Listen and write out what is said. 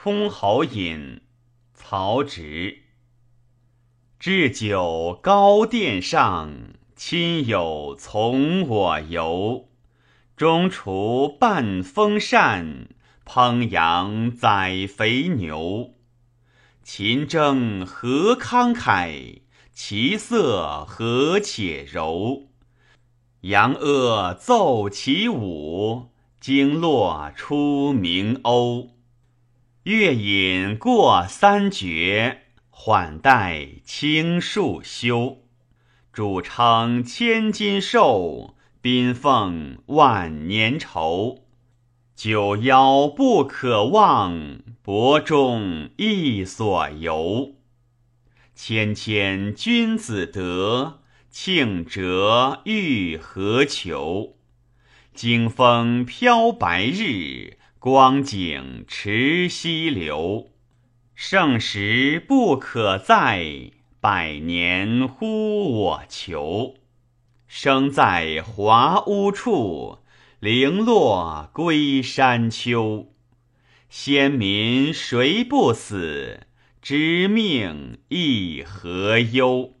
箜篌引，曹植。置酒高殿上，亲友从我游。中厨半风扇，烹羊宰肥牛。琴筝何慷慨，其色何且柔。扬阿奏其舞，经络出名鸥。月饮过三绝，缓带青树休。主称千金寿，宾奉万年愁。九夭不可忘，博中亦所由。谦谦君子德。庆折欲何求？经风飘白日，光景持溪流。盛时不可再，百年呼我求。生在华屋处，零落归山丘。先民谁不死？知命亦何忧？